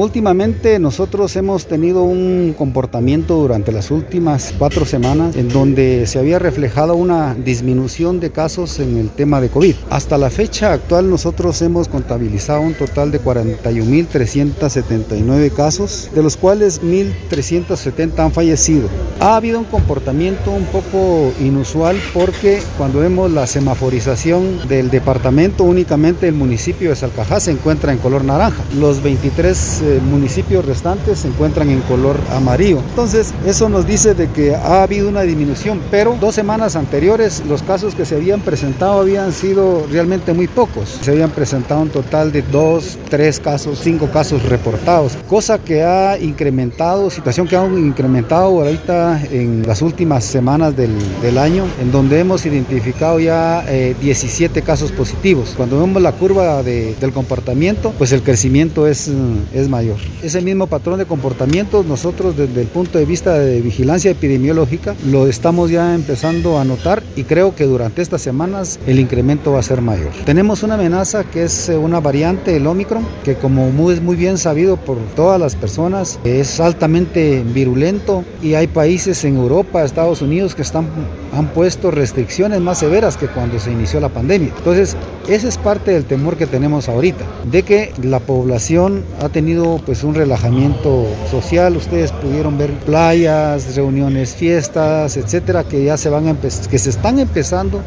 Últimamente nosotros hemos tenido un comportamiento durante las últimas cuatro semanas en donde se había reflejado una disminución de casos en el tema de COVID. Hasta la fecha actual nosotros hemos contabilizado un total de 41.379 casos, de los cuales 1.370 han fallecido. Ha habido un comportamiento un poco inusual porque cuando vemos la semaforización del departamento únicamente el municipio de Salcajá se encuentra en color naranja. Los 23 municipios restantes se encuentran en color amarillo. Entonces, eso nos dice de que ha habido una disminución, pero dos semanas anteriores los casos que se habían presentado habían sido realmente muy pocos. Se habían presentado un total de dos, tres casos, cinco casos reportados, cosa que ha incrementado, situación que ha incrementado ahorita en las últimas semanas del, año, en donde hemos identificado ya 17 eh, casos positivos. Cuando vemos la curva de, del comportamiento, pues el crecimiento es, es mayor ese mismo patrón de comportamiento nosotros desde el punto de vista de vigilancia epidemiológica lo estamos ya empezando a notar y creo que durante estas semanas el incremento va a ser mayor. Tenemos una amenaza que es eh, una variante, el Omicron, que como es muy bien sabido por todas las personas, es altamente virulento y hay países en Europa, Estados Unidos que están, han puesto restricciones más severas que cuando se inició la pandemia. Entonces, ese es parte del temor que tenemos ahorita, de que la población ha tenido pues un relajamiento social, ustedes pudieron ver playas, reuniones, fiestas, etcétera, que ya se van que se están empezando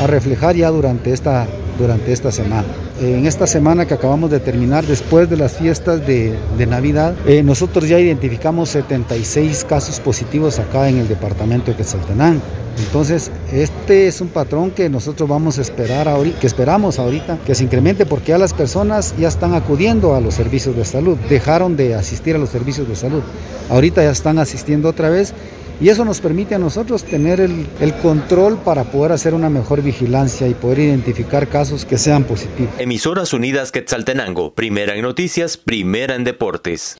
a reflejar ya durante esta, durante esta semana. En esta semana que acabamos de terminar, después de las fiestas de, de Navidad, eh, nosotros ya identificamos 76 casos positivos acá en el departamento de Quetzaltenango. Entonces, este es un patrón que nosotros vamos a esperar ahorita, que esperamos ahorita que se incremente porque ya las personas ya están acudiendo a los servicios de salud, dejaron de asistir a los servicios de salud. Ahorita ya están asistiendo otra vez y eso nos permite a nosotros tener el, el, control para poder hacer una mejor vigilancia y poder identificar casos que sean positivos. Emisoras Unidas Quetzaltenango, primera en noticias, primera en deportes.